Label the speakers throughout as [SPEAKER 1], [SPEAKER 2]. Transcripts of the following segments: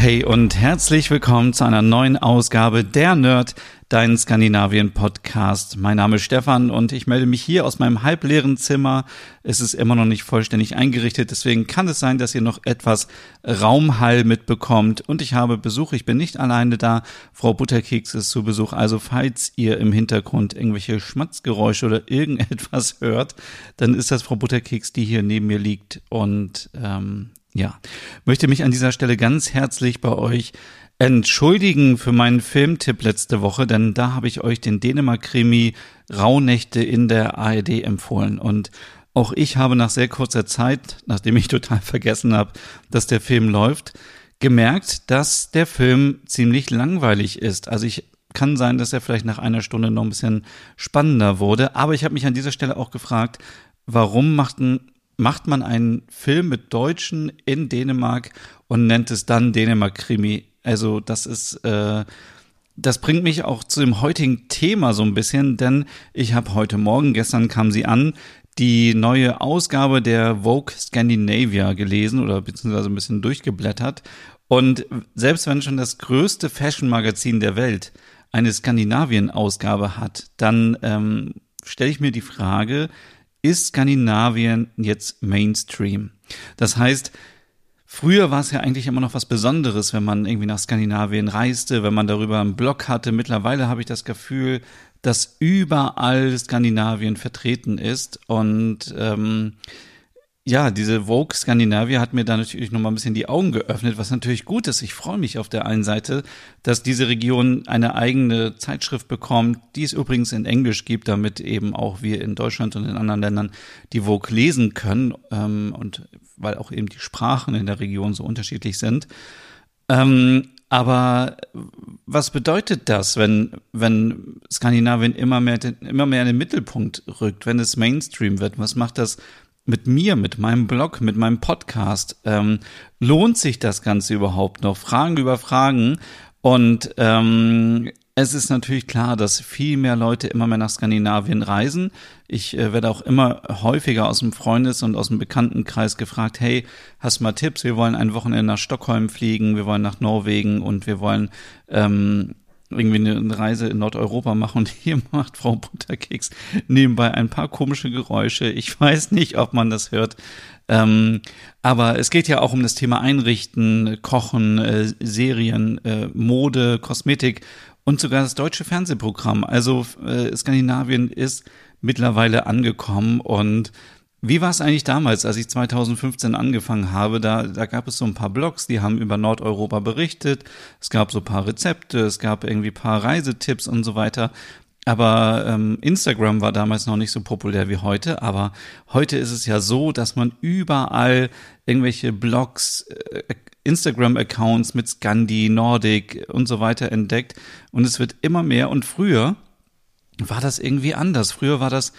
[SPEAKER 1] Hey und herzlich willkommen zu einer neuen Ausgabe der Nerd, dein Skandinavien-Podcast. Mein Name ist Stefan und ich melde mich hier aus meinem halbleeren Zimmer. Es ist immer noch nicht vollständig eingerichtet, deswegen kann es sein, dass ihr noch etwas Raumhall mitbekommt. Und ich habe Besuch, ich bin nicht alleine da. Frau Butterkeks ist zu Besuch. Also falls ihr im Hintergrund irgendwelche Schmatzgeräusche oder irgendetwas hört, dann ist das Frau Butterkeks, die hier neben mir liegt. Und ähm, ja, möchte mich an dieser Stelle ganz herzlich bei euch entschuldigen für meinen Filmtipp letzte Woche, denn da habe ich euch den Dänemark-Krimi Rauhnächte in der ARD empfohlen. Und auch ich habe nach sehr kurzer Zeit, nachdem ich total vergessen habe, dass der Film läuft, gemerkt, dass der Film ziemlich langweilig ist. Also ich kann sein, dass er vielleicht nach einer Stunde noch ein bisschen spannender wurde, aber ich habe mich an dieser Stelle auch gefragt, warum macht ein macht man einen Film mit Deutschen in Dänemark und nennt es dann Dänemark-Krimi. Also das ist, äh, das bringt mich auch zu dem heutigen Thema so ein bisschen, denn ich habe heute Morgen, gestern kam sie an, die neue Ausgabe der Vogue Scandinavia gelesen oder beziehungsweise ein bisschen durchgeblättert. Und selbst wenn schon das größte Fashion-Magazin der Welt eine Skandinavien-Ausgabe hat, dann ähm, stelle ich mir die Frage, ist Skandinavien jetzt Mainstream. Das heißt, Früher war es ja eigentlich immer noch was Besonderes, wenn man irgendwie nach Skandinavien reiste, wenn man darüber einen Blog hatte. Mittlerweile habe ich das Gefühl, dass überall Skandinavien vertreten ist und ähm, ja, diese Vogue Skandinavia hat mir da natürlich nochmal ein bisschen die Augen geöffnet, was natürlich gut ist. Ich freue mich auf der einen Seite, dass diese Region eine eigene Zeitschrift bekommt, die es übrigens in Englisch gibt, damit eben auch wir in Deutschland und in anderen Ländern die Vogue lesen können ähm, und weil auch eben die Sprachen in der Region so unterschiedlich sind. Ähm, aber was bedeutet das, wenn, wenn Skandinavien immer mehr, immer mehr in den Mittelpunkt rückt, wenn es Mainstream wird? Was macht das mit mir, mit meinem Blog, mit meinem Podcast. Ähm, lohnt sich das Ganze überhaupt noch? Fragen über Fragen. Und ähm, es ist natürlich klar, dass viel mehr Leute immer mehr nach Skandinavien reisen. Ich äh, werde auch immer häufiger aus dem Freundes- und aus dem Bekanntenkreis gefragt, hey, hast du mal Tipps? Wir wollen ein Wochenende nach Stockholm fliegen, wir wollen nach Norwegen und wir wollen ähm, irgendwie eine Reise in Nordeuropa machen und hier macht Frau Butterkeks nebenbei ein paar komische Geräusche. Ich weiß nicht, ob man das hört. Ähm, aber es geht ja auch um das Thema Einrichten, Kochen, äh, Serien, äh, Mode, Kosmetik und sogar das deutsche Fernsehprogramm. Also äh, Skandinavien ist mittlerweile angekommen und wie war es eigentlich damals, als ich 2015 angefangen habe? Da, da gab es so ein paar Blogs, die haben über Nordeuropa berichtet. Es gab so ein paar Rezepte, es gab irgendwie paar Reisetipps und so weiter. Aber ähm, Instagram war damals noch nicht so populär wie heute. Aber heute ist es ja so, dass man überall irgendwelche Blogs, äh, Instagram-Accounts mit Scandi, Nordic und so weiter entdeckt. Und es wird immer mehr. Und früher war das irgendwie anders. Früher war das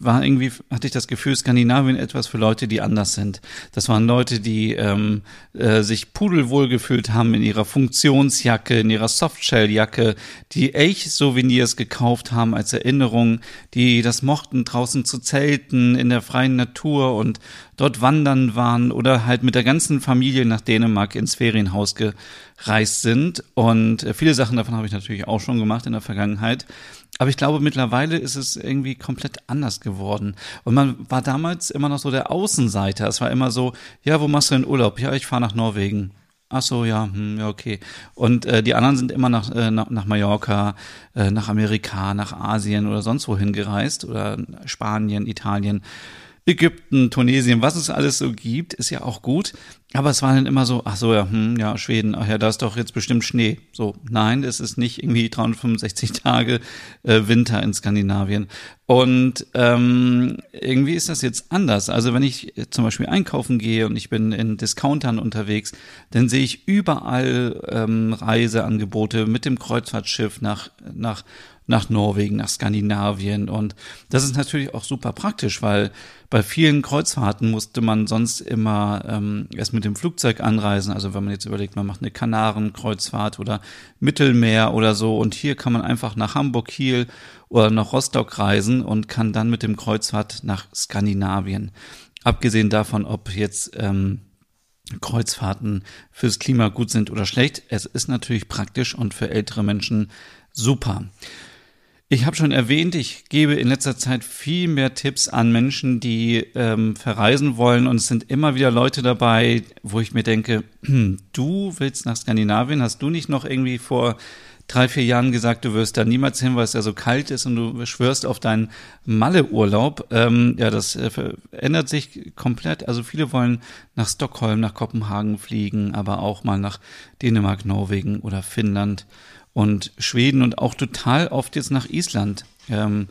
[SPEAKER 1] war irgendwie, hatte ich das Gefühl, Skandinavien etwas für Leute, die anders sind. Das waren Leute, die ähm, äh, sich pudelwohl gefühlt haben in ihrer Funktionsjacke, in ihrer Softshelljacke, die Elch-Souvenirs gekauft haben als Erinnerung, die das mochten, draußen zu zelten, in der freien Natur und dort wandern waren oder halt mit der ganzen Familie nach Dänemark ins Ferienhaus gereist sind. Und äh, viele Sachen davon habe ich natürlich auch schon gemacht in der Vergangenheit. Aber ich glaube, mittlerweile ist es irgendwie komplett anders geworden. Und man war damals immer noch so der Außenseiter. Es war immer so, ja, wo machst du denn Urlaub? Ja, ich fahre nach Norwegen. Ach so, ja, hm, ja, okay. Und äh, die anderen sind immer nach, äh, nach, nach Mallorca, äh, nach Amerika, nach Asien oder sonst wohin gereist oder Spanien, Italien. Ägypten, Tunesien, was es alles so gibt, ist ja auch gut. aber es war dann immer so, ach so, ja, hm, ja, Schweden, ach ja, da ist doch jetzt bestimmt Schnee. So, nein, es ist nicht irgendwie 365 Tage äh, Winter in Skandinavien. Und ähm, irgendwie ist das jetzt anders. Also wenn ich zum Beispiel einkaufen gehe und ich bin in Discountern unterwegs, dann sehe ich überall ähm, Reiseangebote mit dem Kreuzfahrtschiff nach, nach nach Norwegen, nach Skandinavien. Und das ist natürlich auch super praktisch, weil bei vielen Kreuzfahrten musste man sonst immer ähm, erst mit dem Flugzeug anreisen. Also wenn man jetzt überlegt, man macht eine Kanarenkreuzfahrt oder Mittelmeer oder so. Und hier kann man einfach nach Hamburg, Kiel oder nach Rostock reisen und kann dann mit dem Kreuzfahrt nach Skandinavien. Abgesehen davon, ob jetzt ähm, Kreuzfahrten fürs Klima gut sind oder schlecht. Es ist natürlich praktisch und für ältere Menschen super. Ich habe schon erwähnt, ich gebe in letzter Zeit viel mehr Tipps an Menschen, die ähm, verreisen wollen. Und es sind immer wieder Leute dabei, wo ich mir denke, du willst nach Skandinavien, hast du nicht noch irgendwie vor drei, vier Jahren gesagt, du wirst da niemals hin, weil es ja so kalt ist und du schwörst auf deinen Malle-Urlaub. Ähm, ja, das äh, ändert sich komplett. Also viele wollen nach Stockholm, nach Kopenhagen fliegen, aber auch mal nach Dänemark, Norwegen oder Finnland und Schweden und auch total oft jetzt nach Island. Ähm,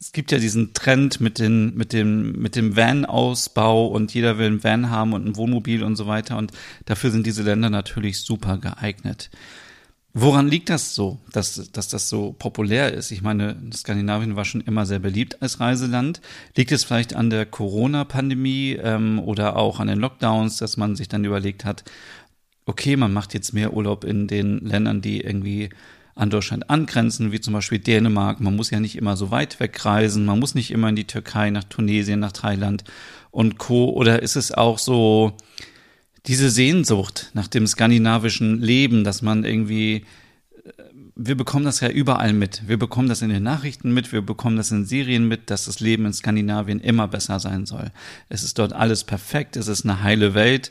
[SPEAKER 1] es gibt ja diesen Trend mit, den, mit dem, mit dem Van-Ausbau und jeder will ein Van haben und ein Wohnmobil und so weiter. Und dafür sind diese Länder natürlich super geeignet. Woran liegt das so, dass, dass das so populär ist? Ich meine, Skandinavien war schon immer sehr beliebt als Reiseland. Liegt es vielleicht an der Corona-Pandemie ähm, oder auch an den Lockdowns, dass man sich dann überlegt hat, okay, man macht jetzt mehr Urlaub in den Ländern, die irgendwie an Deutschland angrenzen, wie zum Beispiel Dänemark. Man muss ja nicht immer so weit wegreisen, man muss nicht immer in die Türkei, nach Tunesien, nach Thailand und Co. Oder ist es auch so diese Sehnsucht nach dem skandinavischen Leben, dass man irgendwie, äh, wir bekommen das ja überall mit. Wir bekommen das in den Nachrichten mit, wir bekommen das in Serien mit, dass das Leben in Skandinavien immer besser sein soll. Es ist dort alles perfekt, es ist eine heile Welt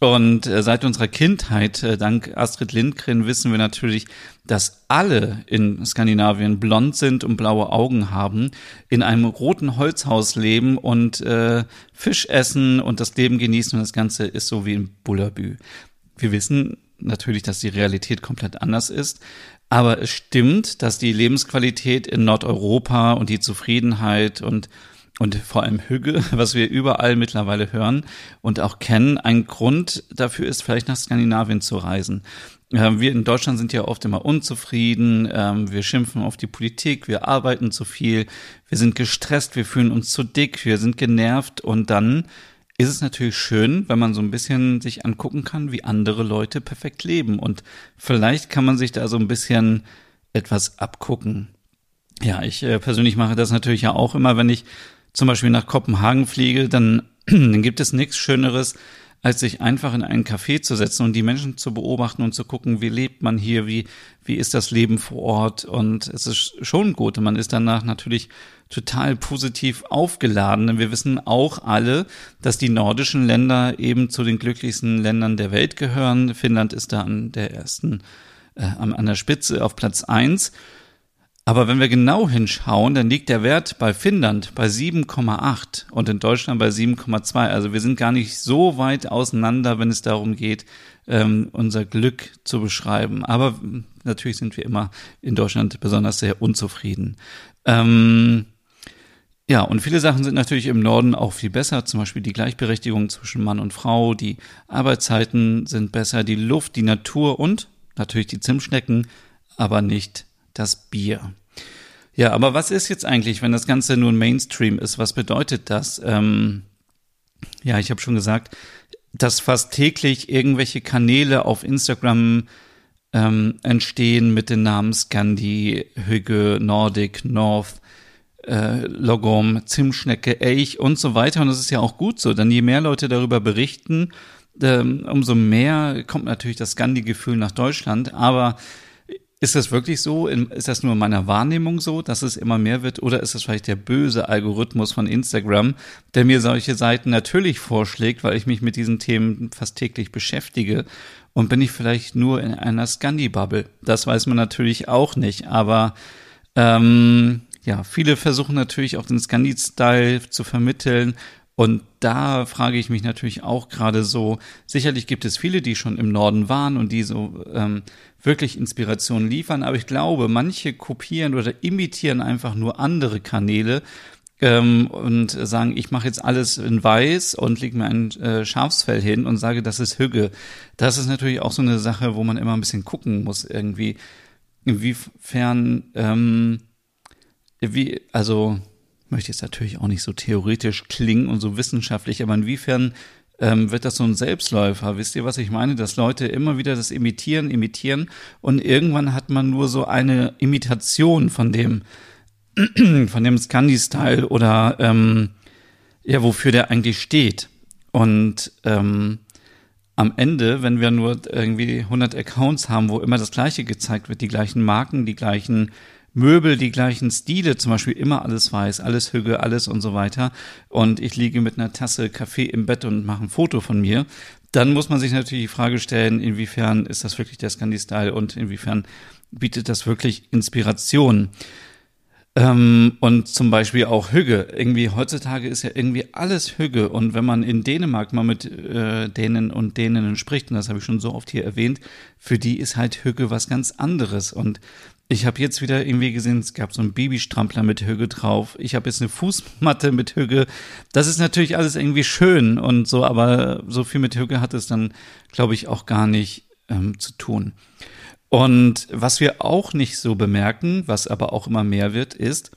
[SPEAKER 1] und äh, seit unserer Kindheit, äh, dank Astrid Lindgren, wissen wir natürlich, dass alle in Skandinavien blond sind und blaue Augen haben, in einem roten Holzhaus leben und äh, Fisch essen und das Leben genießen und das Ganze ist so wie in Bullabü. Wir wissen natürlich, dass die Realität komplett anders ist, aber es stimmt, dass die Lebensqualität in Nordeuropa und die Zufriedenheit und und vor allem Hügge, was wir überall mittlerweile hören und auch kennen, ein Grund dafür ist, vielleicht nach Skandinavien zu reisen. Ähm, wir in Deutschland sind ja oft immer unzufrieden, ähm, wir schimpfen auf die Politik, wir arbeiten zu viel, wir sind gestresst, wir fühlen uns zu dick, wir sind genervt. Und dann ist es natürlich schön, wenn man so ein bisschen sich angucken kann, wie andere Leute perfekt leben. Und vielleicht kann man sich da so ein bisschen etwas abgucken. Ja, ich äh, persönlich mache das natürlich ja auch immer, wenn ich zum Beispiel nach Kopenhagen fliege, dann, dann gibt es nichts Schöneres, als sich einfach in einen Café zu setzen und die Menschen zu beobachten und zu gucken, wie lebt man hier, wie, wie ist das Leben vor Ort. Und es ist schon gut. Man ist danach natürlich total positiv aufgeladen. Denn wir wissen auch alle, dass die nordischen Länder eben zu den glücklichsten Ländern der Welt gehören. Finnland ist da an der ersten, äh, an der Spitze auf Platz eins. Aber wenn wir genau hinschauen, dann liegt der Wert bei Finnland bei 7,8 und in Deutschland bei 7,2. Also wir sind gar nicht so weit auseinander, wenn es darum geht, ähm, unser Glück zu beschreiben. Aber natürlich sind wir immer in Deutschland besonders sehr unzufrieden. Ähm, ja, und viele Sachen sind natürlich im Norden auch viel besser, zum Beispiel die Gleichberechtigung zwischen Mann und Frau, die Arbeitszeiten sind besser, die Luft, die Natur und natürlich die Zimtschnecken, aber nicht das Bier. Ja, aber was ist jetzt eigentlich, wenn das Ganze nun Mainstream ist? Was bedeutet das? Ähm, ja, ich habe schon gesagt, dass fast täglich irgendwelche Kanäle auf Instagram ähm, entstehen mit den Namen Scandi, Hügge, Nordic, North, äh, Logom, Zimtschnecke, Elch und so weiter. Und das ist ja auch gut so, denn je mehr Leute darüber berichten, ähm, umso mehr kommt natürlich das Scandi-Gefühl nach Deutschland. Aber ist das wirklich so? Ist das nur in meiner Wahrnehmung so, dass es immer mehr wird? Oder ist es vielleicht der böse Algorithmus von Instagram, der mir solche Seiten natürlich vorschlägt, weil ich mich mit diesen Themen fast täglich beschäftige? Und bin ich vielleicht nur in einer Scandi-Bubble? Das weiß man natürlich auch nicht. Aber ähm, ja, viele versuchen natürlich auch den Scandi-Style zu vermitteln Und da frage ich mich natürlich auch gerade so, sicherlich gibt es viele, die schon im Norden waren und die so ähm, wirklich Inspiration liefern, aber ich glaube, manche kopieren oder imitieren einfach nur andere Kanäle ähm, und sagen, ich mache jetzt alles in weiß und lege mir ein äh, Schafsfell hin und sage, das ist Hügge. Das ist natürlich auch so eine Sache, wo man immer ein bisschen gucken muss, irgendwie, inwiefern, ähm, wie, also möchte jetzt natürlich auch nicht so theoretisch klingen und so wissenschaftlich, aber inwiefern ähm, wird das so ein Selbstläufer? Wisst ihr, was ich meine? Dass Leute immer wieder das imitieren, imitieren und irgendwann hat man nur so eine Imitation von dem, von dem Scandi-Style oder ähm, ja, wofür der eigentlich steht. Und ähm, am Ende, wenn wir nur irgendwie 100 Accounts haben, wo immer das Gleiche gezeigt wird, die gleichen Marken, die gleichen Möbel, die gleichen Stile, zum Beispiel immer alles weiß, alles Hüge, alles und so weiter. Und ich liege mit einer Tasse Kaffee im Bett und mache ein Foto von mir. Dann muss man sich natürlich die Frage stellen, inwiefern ist das wirklich der Scandi-Style und inwiefern bietet das wirklich Inspiration. Ähm, und zum Beispiel auch Hüge. Irgendwie heutzutage ist ja irgendwie alles Hüge. Und wenn man in Dänemark mal mit äh, Dänen und Däninnen spricht, und das habe ich schon so oft hier erwähnt, für die ist halt Hüge was ganz anderes. Und ich habe jetzt wieder irgendwie gesehen, es gab so einen Babystrampler mit Hüge drauf. Ich habe jetzt eine Fußmatte mit Hüge. Das ist natürlich alles irgendwie schön und so, aber so viel mit Hüge hat es dann, glaube ich, auch gar nicht ähm, zu tun. Und was wir auch nicht so bemerken, was aber auch immer mehr wird, ist,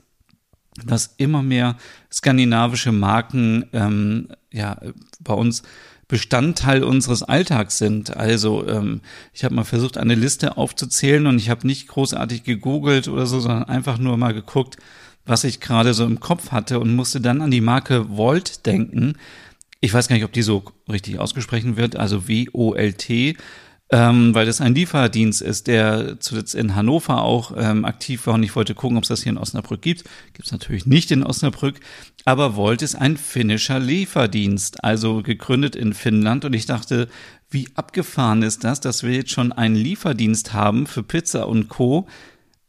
[SPEAKER 1] dass immer mehr skandinavische Marken ähm, ja bei uns Bestandteil unseres Alltags sind. Also ähm, ich habe mal versucht, eine Liste aufzuzählen und ich habe nicht großartig gegoogelt oder so, sondern einfach nur mal geguckt, was ich gerade so im Kopf hatte und musste dann an die Marke Volt denken. Ich weiß gar nicht, ob die so richtig ausgesprochen wird, also W-O-L-T ähm, weil das ein Lieferdienst ist, der zuletzt in Hannover auch ähm, aktiv war und ich wollte gucken, ob es das hier in Osnabrück gibt. Gibt es natürlich nicht in Osnabrück, aber Volt ist ein finnischer Lieferdienst, also gegründet in Finnland und ich dachte, wie abgefahren ist das, dass wir jetzt schon einen Lieferdienst haben für Pizza und Co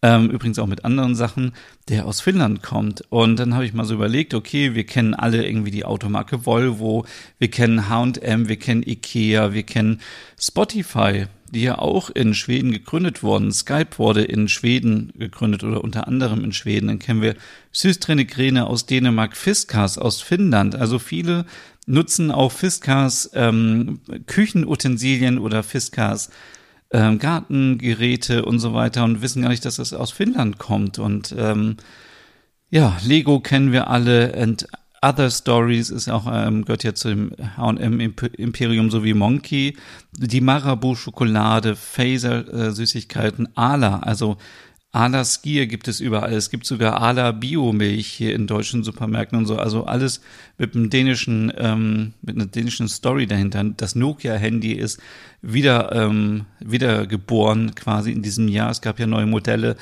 [SPEAKER 1] ähm, übrigens auch mit anderen Sachen, der aus Finnland kommt. Und dann habe ich mal so überlegt, okay, wir kennen alle irgendwie die Automarke Volvo, wir kennen H&M, wir kennen Ikea, wir kennen Spotify, die ja auch in Schweden gegründet wurden. Skype wurde in Schweden gegründet oder unter anderem in Schweden. Dann kennen wir Systrene aus Dänemark, Fiskars aus Finnland. Also viele nutzen auch Fiskars ähm, Küchenutensilien oder Fiskars ähm, Gartengeräte und so weiter und wissen gar nicht, dass das aus Finnland kommt. Und ähm, ja, Lego kennen wir alle and Other Stories ist auch, ähm, gehört ja zu dem H&M Imperium sowie Monkey, die Marabu Schokolade, Phaser äh, Süßigkeiten, Ala, also Ala Skier gibt es überall. Es gibt sogar Ala Biomilch hier in deutschen Supermärkten und so. Also alles mit einem dänischen, ähm, mit einer dänischen Story dahinter. Das Nokia-Handy ist wieder, ähm, wieder geboren quasi in diesem Jahr. Es gab ja neue Modelle.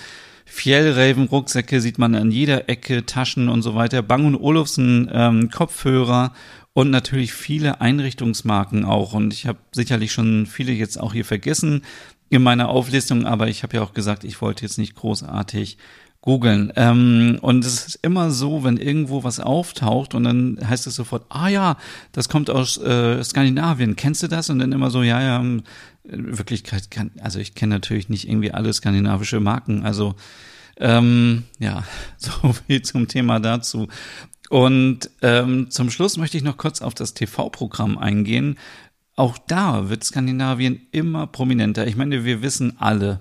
[SPEAKER 1] Fjellraven Rucksäcke sieht man an jeder Ecke, Taschen und so weiter. Bang Olufsen ähm, Kopfhörer und natürlich viele Einrichtungsmarken auch. Und ich habe sicherlich schon viele jetzt auch hier vergessen in meiner Auflistung, aber ich habe ja auch gesagt, ich wollte jetzt nicht großartig googeln. Ähm, und es ist immer so, wenn irgendwo was auftaucht und dann heißt es sofort, ah ja, das kommt aus äh, Skandinavien, kennst du das? Und dann immer so, ja, ja, in Wirklichkeit kann, also ich kenne natürlich nicht irgendwie alle skandinavische Marken, also ähm, ja, so viel zum Thema dazu. Und ähm, zum Schluss möchte ich noch kurz auf das TV-Programm eingehen, auch da wird Skandinavien immer prominenter. Ich meine, wir wissen alle,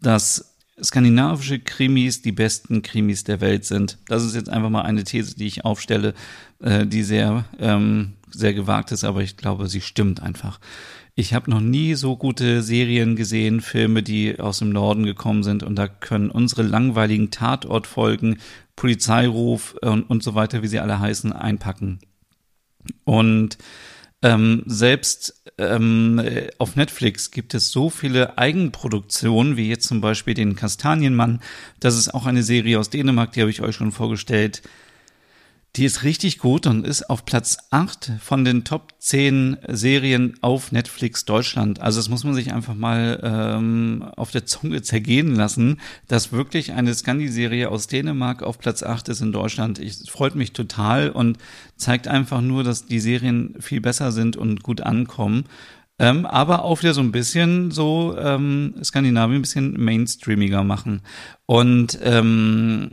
[SPEAKER 1] dass skandinavische Krimis die besten Krimis der Welt sind. Das ist jetzt einfach mal eine These, die ich aufstelle, äh, die sehr, ähm, sehr gewagt ist, aber ich glaube, sie stimmt einfach. Ich habe noch nie so gute Serien gesehen, Filme, die aus dem Norden gekommen sind und da können unsere langweiligen Tatortfolgen, Polizeiruf und, und so weiter, wie sie alle heißen, einpacken. Und ähm, selbst ähm, auf Netflix gibt es so viele Eigenproduktionen, wie jetzt zum Beispiel den Kastanienmann. Das ist auch eine Serie aus Dänemark, die habe ich euch schon vorgestellt. Die ist richtig gut und ist auf Platz 8 von den Top 10 Serien auf Netflix Deutschland. Also das muss man sich einfach mal ähm, auf der Zunge zergehen lassen, dass wirklich eine Scandi-Serie aus Dänemark auf Platz 8 ist in Deutschland. Ich freut mich total und zeigt einfach nur, dass die Serien viel besser sind und gut ankommen. Ähm, aber auch wieder so ein bisschen so ähm, Skandinavien ein bisschen mainstreamiger machen. Und ähm,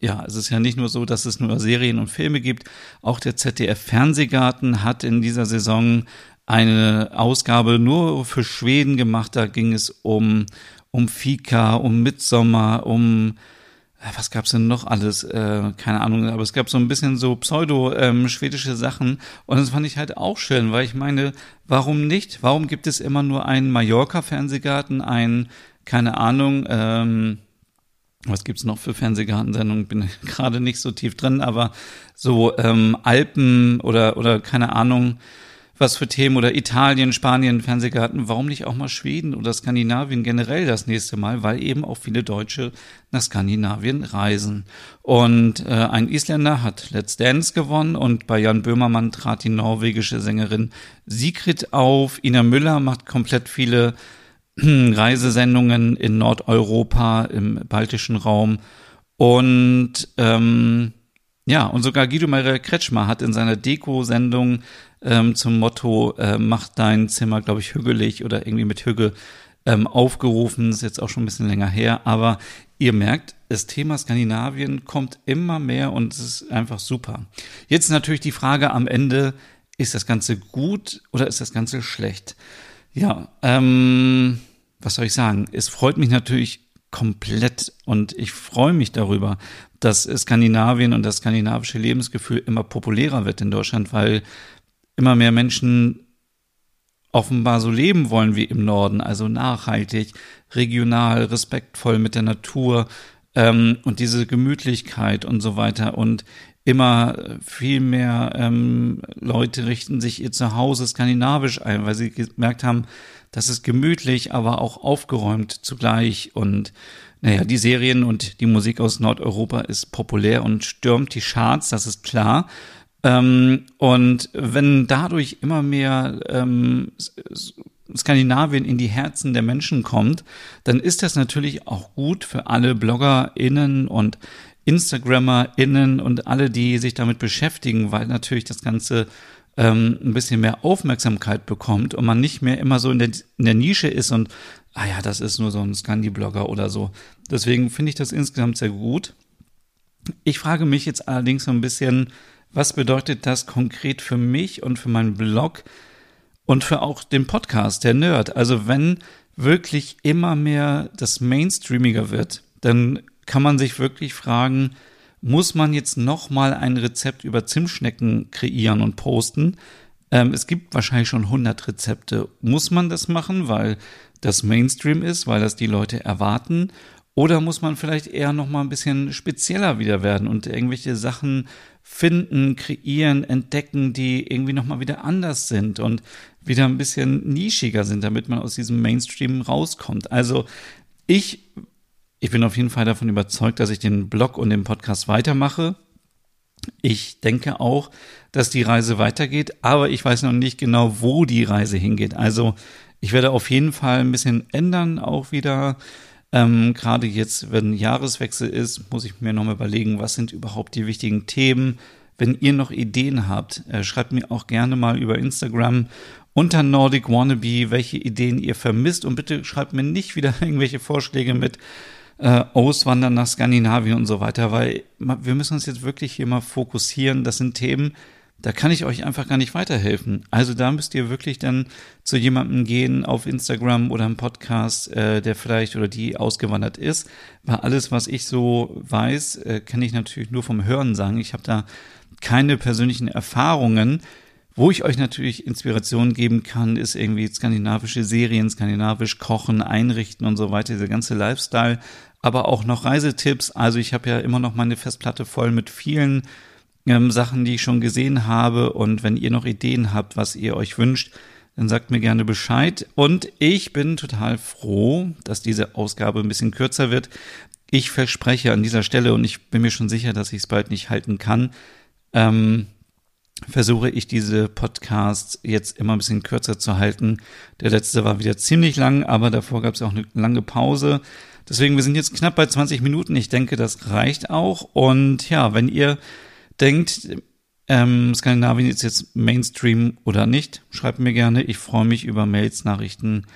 [SPEAKER 1] ja, es ist ja nicht nur so, dass es nur Serien und Filme gibt. Auch der ZDF Fernsehgarten hat in dieser Saison eine Ausgabe nur für Schweden gemacht. Da ging es um, um Fika, um Midsommer, um äh, was gab's denn noch alles? Äh, keine Ahnung, aber es gab so ein bisschen so pseudo-schwedische ähm, Sachen und das fand ich halt auch schön, weil ich meine, warum nicht? Warum gibt es immer nur einen Mallorca-Fernsehgarten, ein, keine Ahnung, ähm, was gibt's noch für Fernsehgartensendungen? Bin gerade nicht so tief drin, aber so ähm, Alpen oder oder keine Ahnung, was für Themen oder Italien, Spanien, Fernsehgarten, warum nicht auch mal Schweden oder Skandinavien generell das nächste Mal, weil eben auch viele Deutsche nach Skandinavien reisen. Und äh, ein Isländer hat Let's Dance gewonnen und bei Jan Böhmermann trat die norwegische Sängerin Sigrid auf. Ina Müller macht komplett viele Reisesendungen in Nordeuropa, im baltischen Raum. Und ähm, ja, und sogar Guido Maria Kretschmer hat in seiner Deko-Sendung ähm, zum Motto äh, Mach dein Zimmer, glaube ich, hügelig oder irgendwie mit Hügel ähm, aufgerufen. Ist jetzt auch schon ein bisschen länger her. Aber ihr merkt, das Thema Skandinavien kommt immer mehr und es ist einfach super. Jetzt natürlich die Frage am Ende, ist das Ganze gut oder ist das Ganze schlecht? Ja, ähm, was soll ich sagen? Es freut mich natürlich komplett und ich freue mich darüber, dass Skandinavien und das skandinavische Lebensgefühl immer populärer wird in Deutschland, weil immer mehr Menschen offenbar so leben wollen wie im Norden, also nachhaltig, regional, respektvoll mit der Natur ähm, und diese Gemütlichkeit und so weiter und immer viel mehr ähm, Leute richten sich ihr Zuhause skandinavisch ein, weil sie gemerkt haben, das ist gemütlich, aber auch aufgeräumt zugleich. Und naja, die Serien und die Musik aus Nordeuropa ist populär und stürmt die Charts, das ist klar. Ähm, und wenn dadurch immer mehr ähm, Skandinavien in die Herzen der Menschen kommt, dann ist das natürlich auch gut für alle BloggerInnen und InstagrammerInnen und alle, die sich damit beschäftigen, weil natürlich das Ganze ähm, ein bisschen mehr Aufmerksamkeit bekommt und man nicht mehr immer so in der, in der Nische ist und, ah ja, das ist nur so ein Scandi-Blogger oder so. Deswegen finde ich das insgesamt sehr gut. Ich frage mich jetzt allerdings so ein bisschen, was bedeutet das konkret für mich und für meinen Blog und für auch den Podcast, der Nerd? Also wenn wirklich immer mehr das Mainstreamiger wird, dann kann man sich wirklich fragen, muss man jetzt nochmal ein Rezept über Zimtschnecken kreieren und posten. Ähm, es gibt wahrscheinlich schon 100 Rezepte. Muss man das machen, weil das Mainstream ist, weil das die Leute erwarten? Oder muss man vielleicht eher nochmal ein bisschen spezieller wieder werden und irgendwelche Sachen finden, kreieren, entdecken, die irgendwie nochmal wieder anders sind und wieder ein bisschen nischiger sind, damit man aus diesem Mainstream rauskommt. Also ich ich bin auf jeden Fall davon überzeugt, dass ich den Blog und den Podcast weitermache. Ich denke auch, dass die Reise weitergeht, aber ich weiß noch nicht genau, wo die Reise hingeht. Also ich werde auf jeden Fall ein bisschen ändern, auch wieder. Ähm, Gerade jetzt, wenn Jahreswechsel ist, muss ich mir nochmal überlegen, was sind überhaupt die wichtigen Themen. Wenn ihr noch Ideen habt, äh, schreibt mir auch gerne mal über Instagram unter Nordic Wannabe, welche Ideen ihr vermisst. Und bitte schreibt mir nicht wieder irgendwelche Vorschläge mit, äh, auswandern nach Skandinavien und so weiter, weil wir müssen uns jetzt wirklich hier mal fokussieren. Das sind Themen, da kann ich euch einfach gar nicht weiterhelfen. Also da müsst ihr wirklich dann zu jemandem gehen auf Instagram oder im Podcast, äh, der vielleicht oder die ausgewandert ist. Weil alles, was ich so weiß, äh, kann ich natürlich nur vom Hören sagen. Ich habe da keine persönlichen Erfahrungen. Wo ich euch natürlich Inspiration geben kann, ist irgendwie skandinavische Serien, skandinavisch kochen, einrichten und so weiter, dieser ganze Lifestyle aber auch noch Reisetipps. Also ich habe ja immer noch meine Festplatte voll mit vielen ähm, Sachen, die ich schon gesehen habe. Und wenn ihr noch Ideen habt, was ihr euch wünscht, dann sagt mir gerne Bescheid. Und ich bin total froh, dass diese Ausgabe ein bisschen kürzer wird. Ich verspreche an dieser Stelle, und ich bin mir schon sicher, dass ich es bald nicht halten kann, ähm, versuche ich diese Podcasts jetzt immer ein bisschen kürzer zu halten. Der letzte war wieder ziemlich lang, aber davor gab es auch eine lange Pause. Deswegen, wir sind jetzt knapp bei 20 Minuten. Ich denke, das reicht auch. Und ja, wenn ihr denkt, ähm, Skandinavien ist jetzt Mainstream oder nicht, schreibt mir gerne. Ich freue mich über Mails, Nachrichten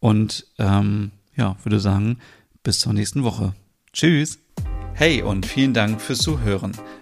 [SPEAKER 1] und ähm, ja, würde sagen, bis zur nächsten Woche. Tschüss. Hey und vielen Dank fürs Zuhören.